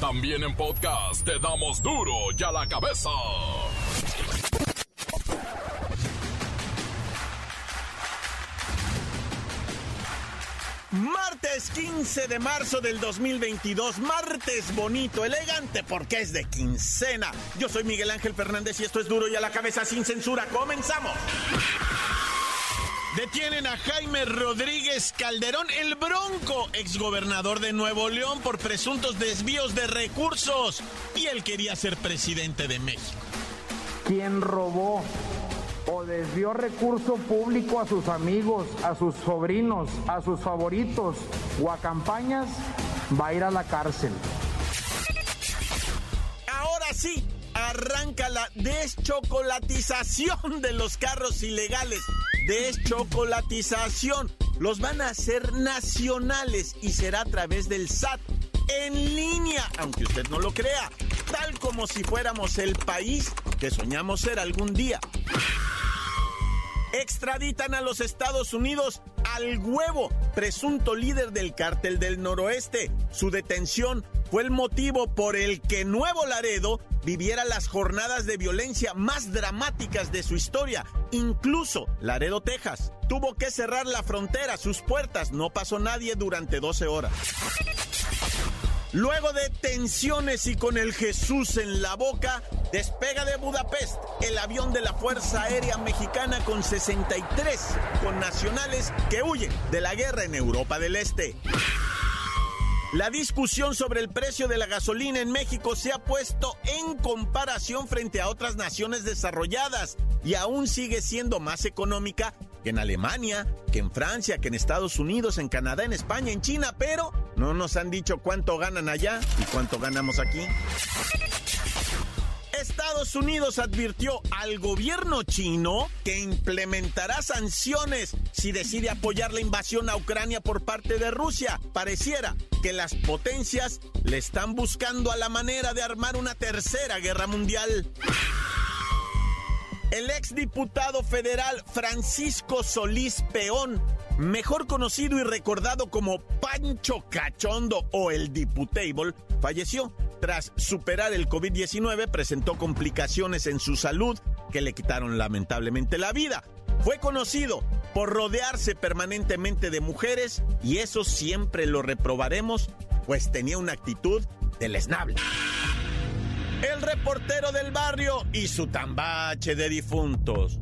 También en podcast te damos duro y a la cabeza. Martes 15 de marzo del 2022, martes bonito, elegante porque es de quincena. Yo soy Miguel Ángel Fernández y esto es duro y a la cabeza sin censura. Comenzamos. Detienen a Jaime Rodríguez Calderón, el Bronco, exgobernador de Nuevo León, por presuntos desvíos de recursos. Y él quería ser presidente de México. ¿Quién robó o desvió recurso público a sus amigos, a sus sobrinos, a sus favoritos o a campañas, va a ir a la cárcel? Ahora sí, arranca la deschocolatización de los carros ilegales. Deschocolatización. Los van a hacer nacionales y será a través del SAT en línea, aunque usted no lo crea, tal como si fuéramos el país que soñamos ser algún día. Extraditan a los Estados Unidos al huevo, presunto líder del cártel del noroeste. Su detención fue el motivo por el que Nuevo Laredo viviera las jornadas de violencia más dramáticas de su historia. Incluso Laredo, Texas, tuvo que cerrar la frontera, sus puertas, no pasó nadie durante 12 horas. Luego de tensiones y con el Jesús en la boca, despega de Budapest el avión de la Fuerza Aérea Mexicana con 63 connacionales que huyen de la guerra en Europa del Este. La discusión sobre el precio de la gasolina en México se ha puesto en comparación frente a otras naciones desarrolladas y aún sigue siendo más económica que en Alemania, que en Francia, que en Estados Unidos, en Canadá, en España, en China, pero no nos han dicho cuánto ganan allá y cuánto ganamos aquí. Estados Unidos advirtió al gobierno chino que implementará sanciones si decide apoyar la invasión a Ucrania por parte de Rusia. Pareciera que las potencias le están buscando a la manera de armar una tercera guerra mundial. El exdiputado federal Francisco Solís Peón, mejor conocido y recordado como Pancho Cachondo o el Diputable, falleció. Tras superar el COVID-19, presentó complicaciones en su salud que le quitaron lamentablemente la vida. Fue conocido por rodearse permanentemente de mujeres y eso siempre lo reprobaremos, pues tenía una actitud deleznable el reportero del barrio y su tambache de difuntos.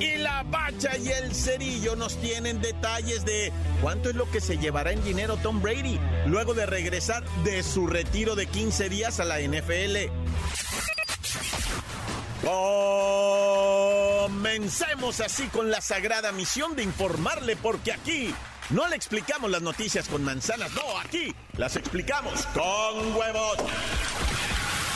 Y la bacha y el cerillo nos tienen detalles de cuánto es lo que se llevará en dinero Tom Brady luego de regresar de su retiro de 15 días a la NFL. Comencemos así con la sagrada misión de informarle porque aquí no le explicamos las noticias con manzanas, no, aquí las explicamos con huevos.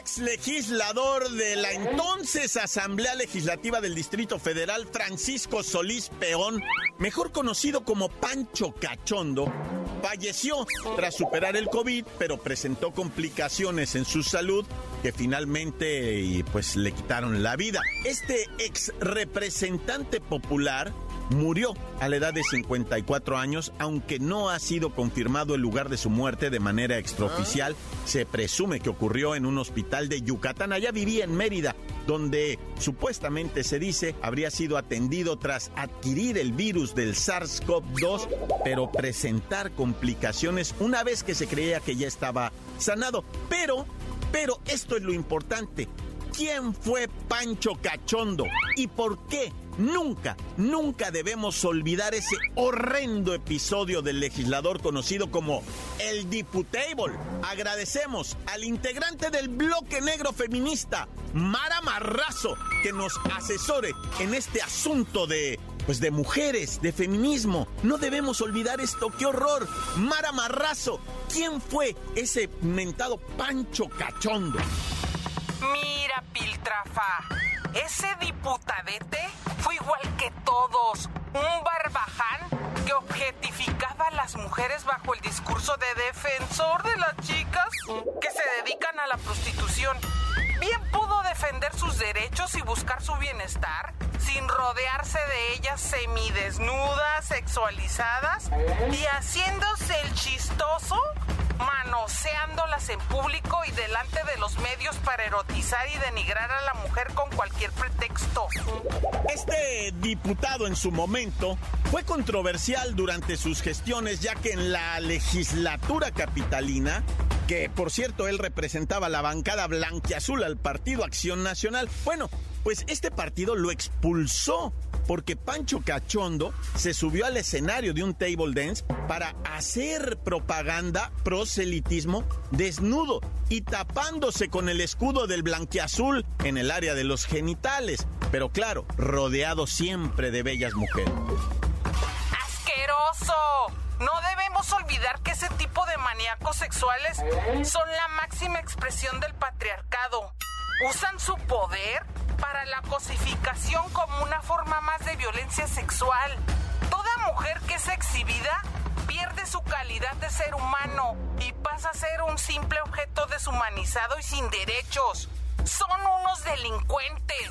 Ex legislador de la entonces Asamblea Legislativa del Distrito Federal, Francisco Solís Peón, mejor conocido como Pancho Cachondo, falleció tras superar el COVID, pero presentó complicaciones en su salud que finalmente pues le quitaron la vida. Este ex representante popular murió a la edad de 54 años, aunque no ha sido confirmado el lugar de su muerte de manera extraoficial. Se presume que ocurrió en un hospital de Yucatán. Allá vivía en Mérida, donde supuestamente se dice habría sido atendido tras adquirir el virus del SARS-CoV-2, pero presentar complicaciones una vez que se creía que ya estaba sanado. Pero, pero esto es lo importante. ¿Quién fue Pancho Cachondo? ¿Y por qué? Nunca, nunca debemos olvidar ese horrendo episodio del legislador conocido como el Diputable. Agradecemos al integrante del bloque negro feminista, Mara Marrazo, que nos asesore en este asunto de pues de mujeres, de feminismo. No debemos olvidar esto, qué horror. Mara Marrazo, ¿quién fue ese mentado Pancho Cachondo? Mira, Piltrafa, ese diputadete fue igual que todos, un barbaján que objetificaba a las mujeres bajo el discurso de defensor de las chicas que se dedican a la prostitución. Bien pudo defender sus derechos y buscar su bienestar sin rodearse de ellas semidesnudas, sexualizadas y haciéndose el chistoso manoseándolas en público y delante de los medios para erotizar y denigrar a la mujer con cualquier pretexto. Este diputado en su momento fue controversial durante sus gestiones ya que en la legislatura capitalina que por cierto él representaba la bancada blanquiazul al Partido Acción Nacional. Bueno, pues este partido lo expulsó porque Pancho Cachondo se subió al escenario de un table dance para hacer propaganda proselitismo desnudo y tapándose con el escudo del blanquiazul en el área de los genitales, pero claro, rodeado siempre de bellas mujeres. ¡Asqueroso! No debemos olvidar que ese tipo de maníacos sexuales son la máxima expresión del patriarcado. Usan su poder para la cosificación como una forma más de violencia sexual. Toda mujer que es exhibida pierde su calidad de ser humano y pasa a ser un simple objeto deshumanizado y sin derechos. Son unos delincuentes.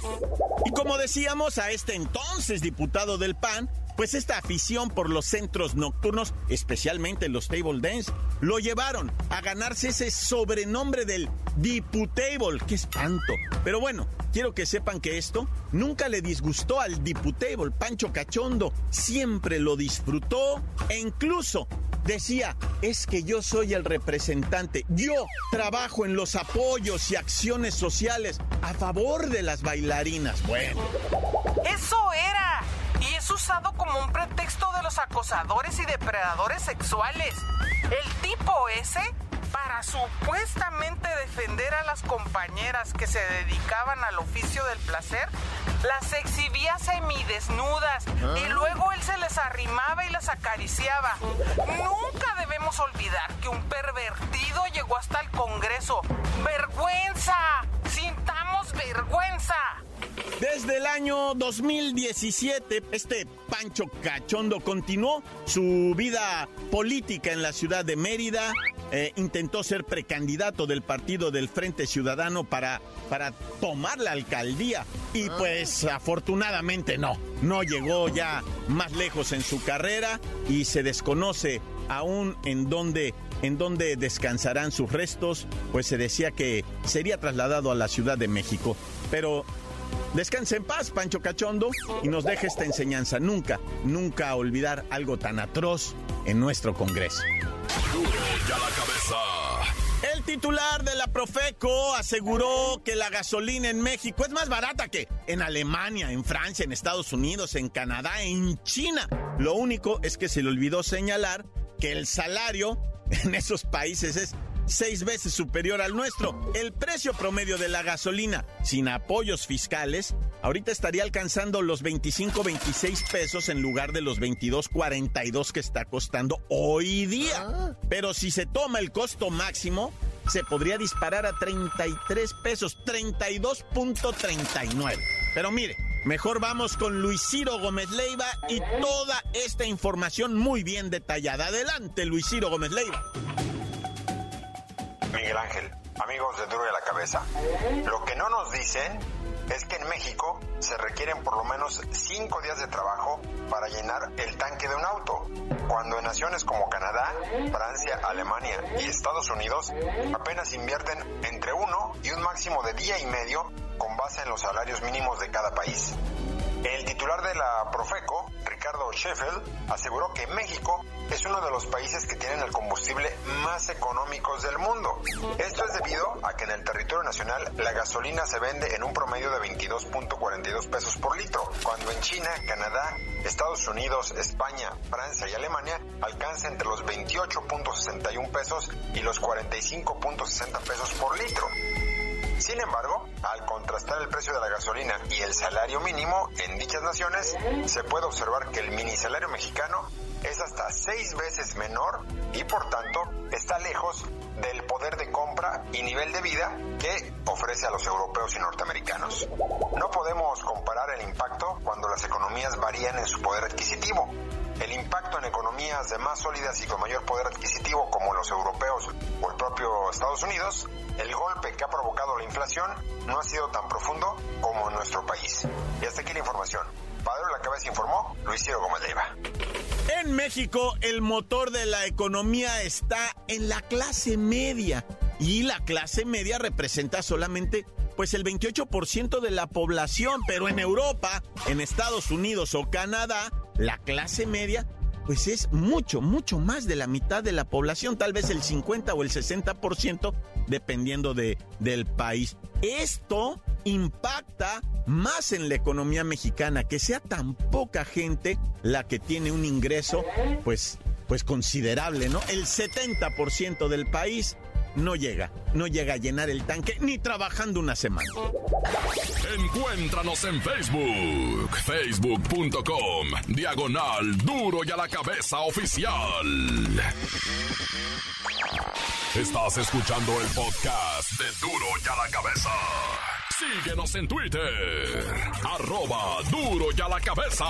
Y como decíamos a este entonces diputado del PAN, pues esta afición por los centros nocturnos, especialmente los table dance, lo llevaron a ganarse ese sobrenombre del Diputable. ¡Qué espanto! Pero bueno, quiero que sepan que esto nunca le disgustó al Diputable, Pancho Cachondo. Siempre lo disfrutó e incluso decía, es que yo soy el representante, yo trabajo en los apoyos y acciones sociales a favor de las bailarinas. Bueno. Eso era usado como un pretexto de los acosadores y depredadores sexuales. El tipo ese, para supuestamente defender a las compañeras que se dedicaban al oficio del placer, las exhibía semidesnudas y ah. luego él se les arrimaba y las acariciaba. Nunca debemos olvidar que un pervertido llegó hasta el Congreso. ¡Vergüenza! ¡Sintamos vergüenza! Desde el año 2017, este Pancho Cachondo continuó su vida política en la ciudad de Mérida. Eh, intentó ser precandidato del partido del Frente Ciudadano para, para tomar la alcaldía y ah. pues afortunadamente no, no llegó ya más lejos en su carrera y se desconoce aún en dónde en dónde descansarán sus restos, pues se decía que sería trasladado a la Ciudad de México. Pero Descanse en paz, Pancho Cachondo, y nos deje esta enseñanza. Nunca, nunca olvidar algo tan atroz en nuestro Congreso. El titular de la Profeco aseguró que la gasolina en México es más barata que en Alemania, en Francia, en Estados Unidos, en Canadá, en China. Lo único es que se le olvidó señalar que el salario en esos países es seis veces superior al nuestro. El precio promedio de la gasolina, sin apoyos fiscales, ahorita estaría alcanzando los 25, 26 pesos en lugar de los 22, 42 que está costando hoy día. Ah. Pero si se toma el costo máximo, se podría disparar a 33 pesos, 32.39. Pero mire, mejor vamos con Luis Ciro Gómez Leiva y toda esta información muy bien detallada. Adelante, Luis Ciro Gómez Leiva. Miguel Ángel, amigos de Duro de la Cabeza, lo que no nos dicen es que en México se requieren por lo menos cinco días de trabajo para llenar el tanque de un auto, cuando en naciones como Canadá, Francia, Alemania y Estados Unidos apenas invierten entre uno y un máximo de día y medio con base en los salarios mínimos de cada país. El titular de la Profeco, Ricardo Sheffield, aseguró que México es uno de los países que tienen el combustible más económicos del mundo. Esto es debido a que en el territorio nacional la gasolina se vende en un promedio de 22.42 pesos por litro, cuando en China, Canadá, Estados Unidos, España, Francia y Alemania alcanza entre los 28.61 pesos y los 45.60 pesos por litro. Sin embargo, al contrastar el precio de la gasolina y el salario mínimo en dichas naciones, se puede observar que el mini salario mexicano es hasta seis veces menor y por tanto está lejos del poder de compra y nivel de vida que ofrece a los europeos y norteamericanos. No podemos comparar el impacto las economías varían en su poder adquisitivo. El impacto en economías de más sólidas y con mayor poder adquisitivo como los europeos o el propio Estados Unidos, el golpe que ha provocado la inflación no ha sido tan profundo como en nuestro país. Y hasta aquí la información. Padre la Cabeza informó Luis Ciro Gómez Leiva. En México, el motor de la economía está en la clase media. Y la clase media representa solamente pues el 28% de la población, pero en Europa, en Estados Unidos o Canadá, la clase media pues es mucho, mucho más de la mitad de la población, tal vez el 50 o el 60%, dependiendo de, del país. Esto impacta más en la economía mexicana, que sea tan poca gente la que tiene un ingreso, pues, pues considerable, ¿no? El 70% del país no llega, no llega a llenar el tanque ni trabajando una semana. Encuéntranos en Facebook, facebook.com, diagonal duro y a la cabeza oficial. Estás escuchando el podcast de duro y a la cabeza. Síguenos en Twitter, arroba duro y a la cabeza.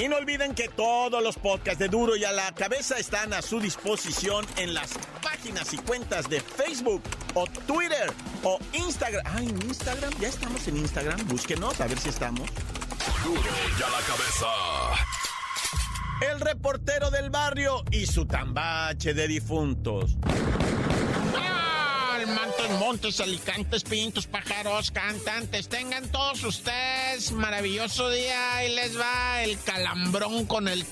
Y no olviden que todos los podcasts de Duro y a la cabeza están a su disposición en las páginas y cuentas de Facebook o Twitter o Instagram. Ah, en Instagram, ya estamos en Instagram. Búsquenos a ver si estamos. Duro y a la cabeza. El reportero del barrio y su tambache de difuntos. Montes, alicantes, pintos, pájaros, cantantes. Tengan todos ustedes maravilloso día. y les va el calambrón con el...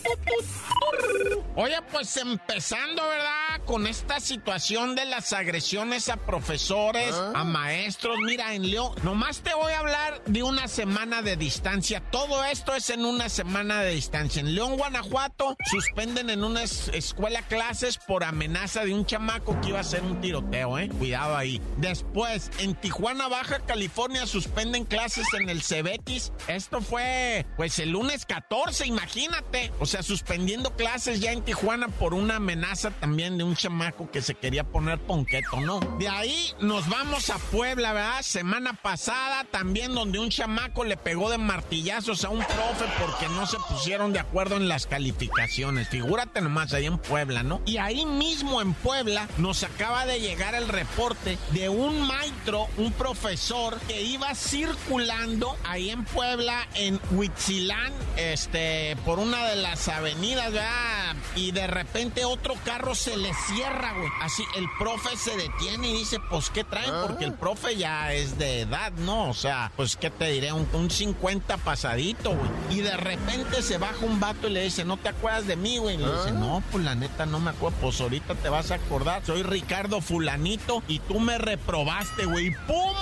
Oye, pues empezando, ¿verdad? Con esta situación de las agresiones a profesores, a maestros. Mira, en León, nomás te voy a hablar de una semana de distancia. Todo esto es en una semana de distancia. En León, Guanajuato, suspenden en una escuela clases por amenaza de un chamaco que iba a hacer un tiroteo, ¿eh? Cuidado ahí. Después, en Tijuana, Baja California, suspenden clases en el Cebetis. Esto fue, pues, el lunes 14, imagínate. O sea, suspendiendo clases ya en Tijuana por una amenaza también de un chamaco que se quería poner ponqueto, ¿no? De ahí nos vamos a Puebla, ¿verdad? Semana pasada también donde un chamaco le pegó de martillazos a un profe porque no se pusieron de acuerdo en las calificaciones. Figúrate nomás ahí en Puebla, ¿no? Y ahí mismo en Puebla nos acaba de llegar el reporte de un maestro, un profesor que iba circulando ahí en Puebla, en Huitzilán, este, por una de las avenidas, ¿verdad? Y de repente otro carro se le cierra, güey. Así, el profe se detiene y dice, pues, ¿qué traen? Porque el profe ya es de edad, ¿no? O sea, pues, ¿qué te diré? Un, un 50 pasadito, güey. Y de repente se baja un vato y le dice, ¿no te acuerdas de mí, güey? Y le dice, no, pues, la neta, no me acuerdo. Pues, ahorita te vas a acordar. Soy Ricardo Fulanito y tú me reprobaste, güey. ¡Pum!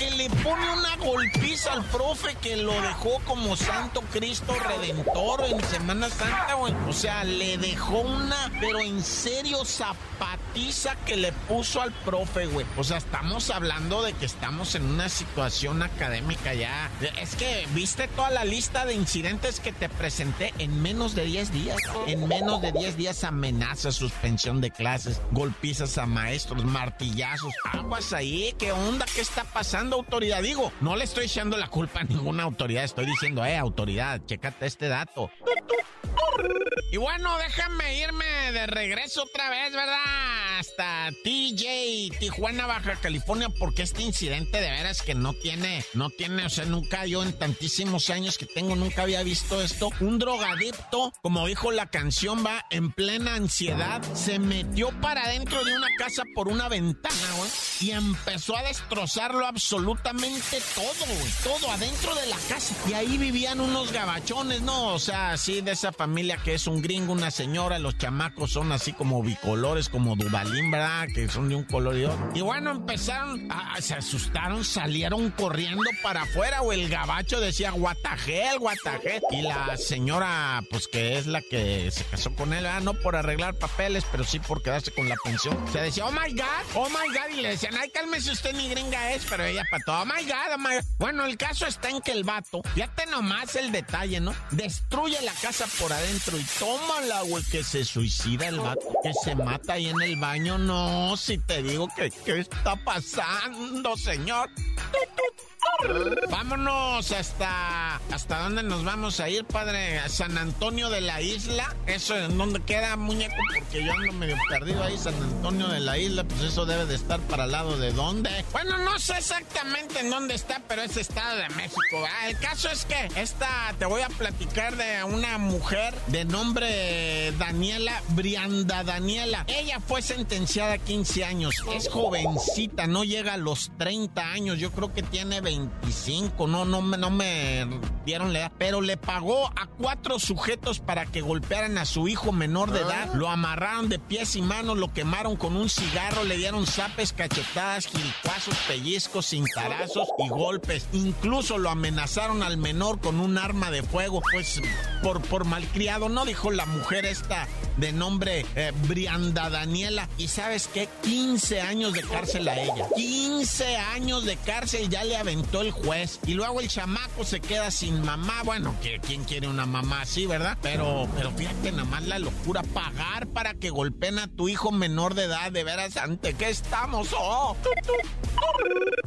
Que le pone una golpiza al profe que lo dejó como Santo Cristo Redentor en Semana Santa, güey. O sea, le dejó una, pero en serio, zapatiza que le puso al profe, güey. O sea, estamos hablando de que estamos en una situación académica ya. Es que viste toda la lista de incidentes que te presenté en menos de 10 días. En menos de 10 días amenazas, suspensión de clases, golpizas a maestros, martillazos. Aguas ahí, ¿qué onda? ¿Qué está pasando, autoridad? Digo, no le estoy echando la culpa a ninguna autoridad. Estoy diciendo, eh, autoridad, chécate este dato. Y bueno, déjame irme de regreso otra vez, ¿verdad? Hasta TJ, Tijuana, Baja California, porque este incidente de veras que no tiene, no tiene, o sea, nunca yo en tantísimos años que tengo, nunca había visto esto. Un drogadicto, como dijo la canción, va en plena ansiedad, se metió para dentro de una casa por una ventana, y empezó a destrozarlo absolutamente todo, güey, todo adentro de la casa. Y ahí vivían unos gabachones, ¿no? O sea, así de esa familia que es un gringo, una señora, los chamacos son así como bicolores, como Dubalín, ¿verdad? Que son de un color y otro. Y bueno, empezaron, a, se asustaron, salieron corriendo para afuera, o el gabacho decía, guatajel, guatajel. Y la señora, pues que es la que se casó con él, ¿verdad? No por arreglar papeles, pero sí por quedarse con la pensión. Se decía, oh my God, oh my God, y le decían, ay, cálmese usted, ni gringa es, pero ella para todo, oh my God, oh my God. Bueno, el caso está en que el vato, fíjate nomás el detalle, ¿no? Destruye la casa por adentro y toma la güey, que se suicida el vato, que se mata ahí en el baño. No, si te digo que, ¿qué está pasando, señor? Vámonos hasta. ¿Hasta dónde nos vamos a ir, padre? San Antonio de la Isla. Eso en donde queda, muñeco, porque yo ando medio perdido ahí. San Antonio de la Isla, pues eso debe de estar para el de dónde. Bueno, no sé exactamente en dónde está, pero es Estado de México. El caso es que esta te voy a platicar de una mujer de nombre Daniela Brianda Daniela. Ella fue sentenciada a 15 años. Es jovencita, no llega a los 30 años. Yo creo que tiene 25, no, no, no me dieron la edad, pero le pagó a cuatro sujetos para que golpearan a su hijo menor de edad, lo amarraron de pies y manos, lo quemaron con un cigarro, le dieron zapes, cachetadas, gilipazos, pellizcos, cintarazos y golpes. Incluso lo amenazaron al menor con un arma de fuego, pues por, malcriado, ¿no? Dijo la mujer esta de nombre eh, Brianda Daniela. Y sabes qué? 15 años de cárcel a ella. 15 años de cárcel ya le aventó el juez. Y luego el chamaco se queda sin mamá. Bueno, ¿quién quiere una mamá así, verdad? Pero, pero fíjate nada más la locura. Pagar para que golpeen a tu hijo menor de edad. De veras, ¿ante qué estamos?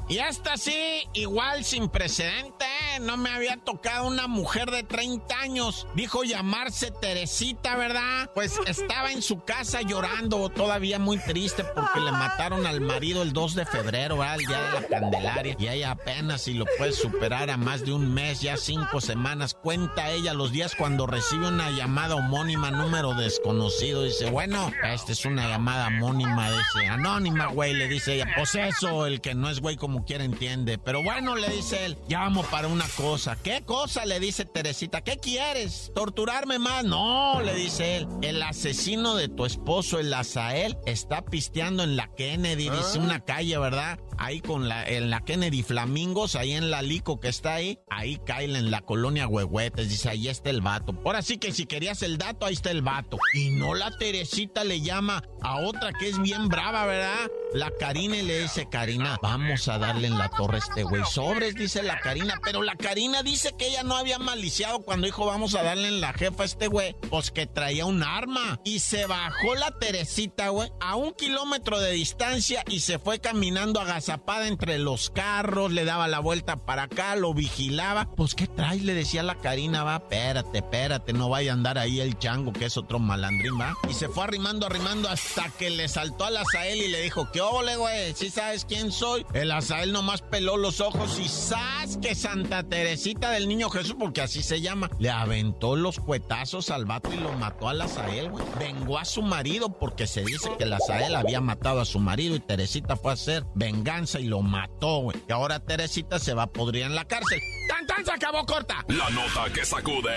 Y hasta así, igual sin precedente, ¿eh? no me había tocado una mujer de 30 años. Dijo llamarse Teresita, ¿verdad? Pues estaba en su casa llorando, todavía muy triste porque le mataron al marido el 2 de febrero, ¿verdad? El día de la Candelaria. Y ella apenas si lo puede superar a más de un mes, ya cinco semanas. Cuenta ella los días cuando recibe una llamada homónima, número desconocido. Dice, bueno, esta es una llamada homónima, dice, anónima, güey, le dice ella. Pues eso, el que no es güey como quiera entiende. Pero bueno, le dice él, llamo para una cosa. ¿Qué cosa? Le dice Teresita, ¿qué quieres? ¿Torturarme más? No, le dice él. El asesino de tu esposo, el Azael, está pisteando en la Kennedy, dice una calle, ¿verdad? Ahí con la, en la Kennedy Flamingos, ahí en la Lico que está ahí, ahí cae en la colonia Huehuetes, dice, ahí está el vato. Ahora sí que si querías el dato, ahí está el vato. Y no la Teresita le llama a otra que es bien brava, ¿verdad? La Karina le dice, Karina, vamos a darle en la torre a este güey. Sobres, dice la Karina, pero la Karina dice que ella no había maliciado cuando dijo, vamos a darle en la jefa a este güey, pues que traía un arma. Y se bajó la Teresita, güey, a un kilómetro de distancia y se fue caminando agazapada entre los carros, le daba la vuelta para acá, lo vigilaba. Pues, ¿qué traes? Le decía la Karina, va, espérate, espérate, no vaya a andar ahí el chango, que es otro malandrín, va. Y se fue arrimando, arrimando hasta que le saltó al Azael y le dijo, ¿qué ole, güey? ¿Sí sabes quién soy? El Azael nomás peló los ojos y ¡zas! Que Santa Teresita del Niño Jesús, porque así se llama, le aventó los cuetazos al vato y lo mató al Azael, güey. Vengó a su marido porque se dice que el Azael había matado a su marido y Teresita fue a hacer venganza y lo mató. Y ahora Teresita se va a podrir en la cárcel. ¡Tan, tan! Se acabó corta. La nota que sacude.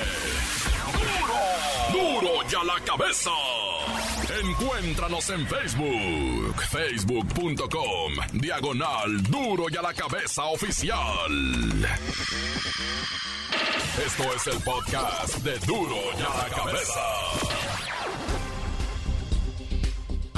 ¡Duro! ¡Duro ya la cabeza! Encuéntranos en Facebook, facebook.com, diagonal Duro y a la cabeza oficial. Esto es el podcast de Duro y a la cabeza.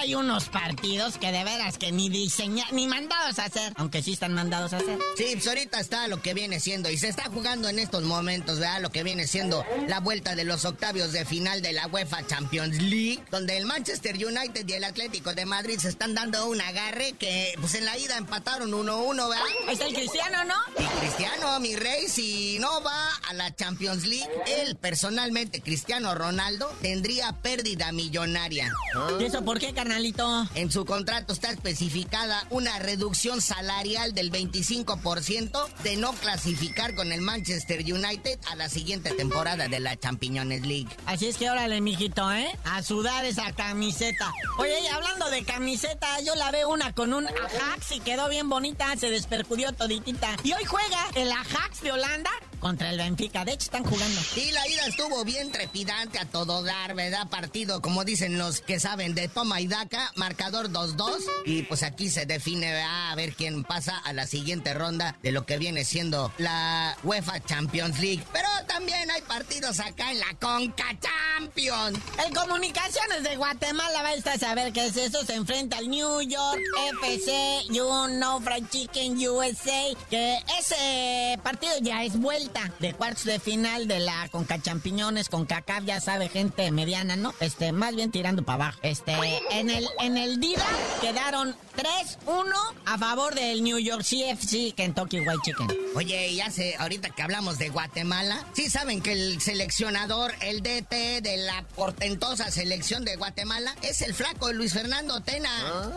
Hay unos partidos que de veras que ni diseñar, ni mandados a hacer, aunque sí están mandados a hacer. Sí, pues ahorita está lo que viene siendo, y se está jugando en estos momentos, ¿verdad? Lo que viene siendo la vuelta de los octavios de final de la UEFA Champions League, donde el Manchester United y el Atlético de Madrid se están dando un agarre que, pues en la ida empataron 1-1, ¿verdad? Ahí está el cristiano, ¿no? Y Cristiano, mi rey, si no va a la Champions League, él personalmente, Cristiano Ronaldo, tendría pérdida millonaria. ¿Y eso por qué, carnalito? En su contrato está especificada una reducción salarial del 25% de no clasificar con el Manchester United a la siguiente temporada de la Champions League. Así es que órale, mijito, ¿eh? A sudar esa camiseta. Oye, y hablando de camiseta, yo la veo una con un Ajax y quedó bien bonita, se despercudió toditita. Y hoy juega el Ajax de Holanda contra el Benfica. De hecho, están jugando. Y la ida estuvo bien trepidante a todo dar, ¿verdad? Partido, como dicen los que saben, de toma y daca, marcador 2-2. Y pues aquí se define ¿verdad? a ver quién pasa a la siguiente ronda de lo que viene siendo la UEFA Champions League. Pero también hay partidos acá en la Conca Champions. El Comunicaciones de Guatemala va a estar a saber qué es eso. Se enfrenta al New York FC, You Know Fried Chicken USA. Que ese partido ya es vuelta de cuartos de final de la Conca Champiñones, con ya sabe, gente mediana, ¿no? Este, más bien tirando para abajo. Este, en el, en el DIVA quedaron 3-1 a favor del New York CFC Kentucky White Chicken. Oye, ya sé, ahorita que hablamos de Guatemala, sí saben que el seleccionador, el DT de la portentosa selección de Guatemala, es el flaco Luis Fernando Tena.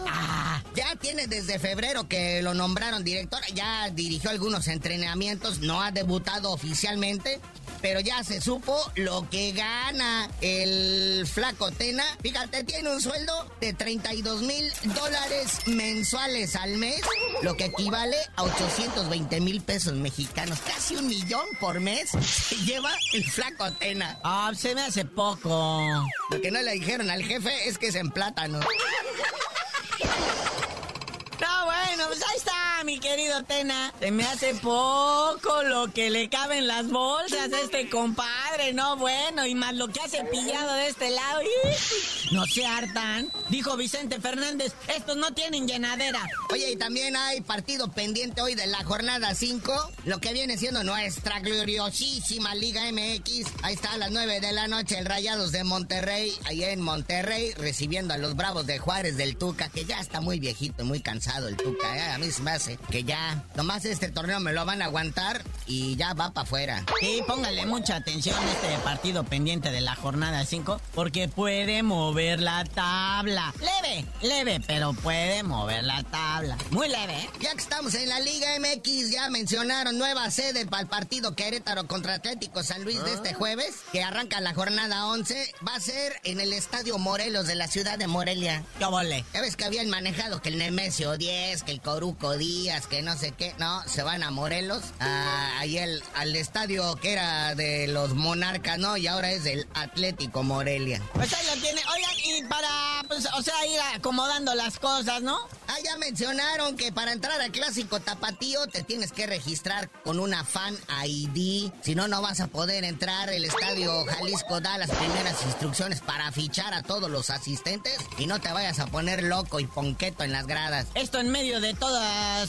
Ah, ya tiene desde febrero que lo nombraron director, ya dirigió algunos entrenamientos, no ha debutado oficialmente, pero ya se supo lo que gana el flaco Tena. Fíjate, tiene un sueldo de 32 mil dólares mensuales al mes, lo que equivale a 820 mil pesos mexicanos, casi un millón por mes, se lleva el flaco Tena. Ah, se me hace poco. Lo que no le dijeron al jefe es que es en plátano. No, bueno, pues ahí está, mi querido Tena. Se me hace poco lo que le cabe en las bolsas a este compadre, no, bueno, y más lo que ha cepillado de este lado. No se hartan. Dijo Vicente Fernández, estos no tienen llenadera. Oye, y también hay partido pendiente hoy de la jornada 5, lo que viene siendo nuestra gloriosísima Liga MX. Ahí está a las 9 de la noche el Rayados de Monterrey, ahí en Monterrey, recibiendo a los Bravos de Juárez del Tuca, que ya está muy viejito, muy cansado el Tuca. ¿eh? A mí se me hace que ya, nomás este torneo me lo van a aguantar y ya va para afuera. Sí, póngale mucha atención este partido pendiente de la jornada 5, porque puede mover la tabla. Leve, leve, pero puede mover la tabla. Muy leve, ¿eh? Ya que estamos en la Liga MX, ya mencionaron nueva sede para el partido Querétaro contra Atlético San Luis de este jueves, que arranca la jornada 11. Va a ser en el Estadio Morelos de la ciudad de Morelia. ¿Qué vole? Ya ves que habían manejado que el Nemesio 10, que el Coruco Díaz, que no sé qué. No, se van a Morelos, a, ahí el, al estadio que era de los Monarcas, ¿no? Y ahora es del Atlético Morelia. Pues ahí lo tiene. Oigan, y para, pues, o sea, ir acomodando las cosas, ¿no? Ah, ya mencionaron que para entrar al clásico tapatío te tienes que registrar con una fan ID. Si no, no vas a poder entrar. El estadio Jalisco da las primeras instrucciones para fichar a todos los asistentes y no te vayas a poner loco y ponqueto en las gradas. Esto en medio de todos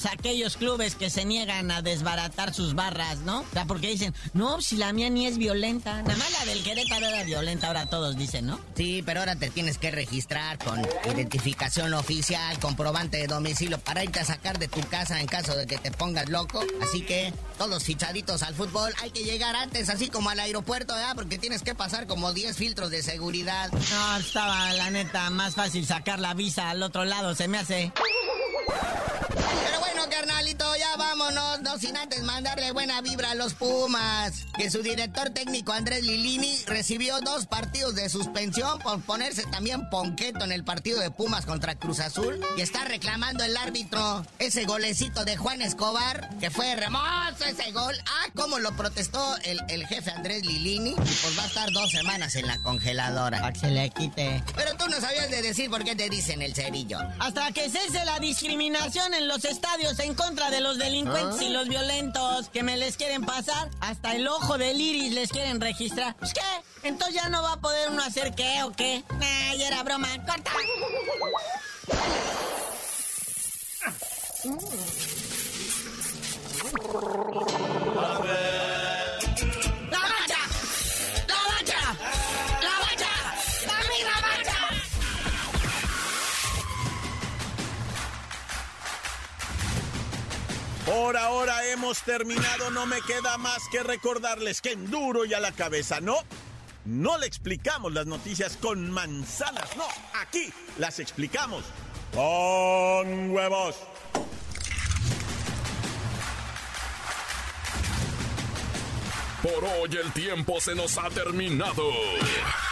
aquellos clubes que se niegan a desbaratar sus barras, ¿no? O sea, porque dicen, no, si la mía ni es violenta. Nada más la del Querétaro era violenta, ahora todos dicen, ¿no? Sí, pero ahora te tienes que registrar con identificación oficial, comprobante de domicilio para irte a sacar de tu casa en caso de que te pongas loco. Así que todos fichaditos al fútbol, hay que llegar antes, así como al aeropuerto, ¿verdad? Porque tienes que pasar como 10 filtros de seguridad. No, estaba la neta más fácil sacar la visa al otro lado, se me hace. Pero bueno, carnalito, ya vámonos, no sin antes mandarle buena vibra a los Pumas. Que su director técnico Andrés Lilini recibió dos partidos de suspensión por ponerse también ponqueto en el partido de Pumas contra Cruz Azul. Y está reclamando el árbitro ese golecito de Juan Escobar, que fue hermoso ese gol. Ah, cómo lo protestó el, el jefe Andrés Lilini. Y pues va a estar dos semanas en la congeladora. Para que se le quite. Pero tú no sabías de decir por qué te dicen el cerillo. Hasta que cese la discriminación en los estadios en contra de los delincuentes y los los violentos que me les quieren pasar, hasta el ojo del iris les quieren registrar. ¿Pues qué? Entonces ya no va a poder uno hacer qué o qué. Nah, ya era broma. ¡Corta! ¡La Por ahora hemos terminado, no me queda más que recordarles que en duro y a la cabeza, no, no le explicamos las noticias con manzanas, no, aquí las explicamos con huevos. Por hoy el tiempo se nos ha terminado.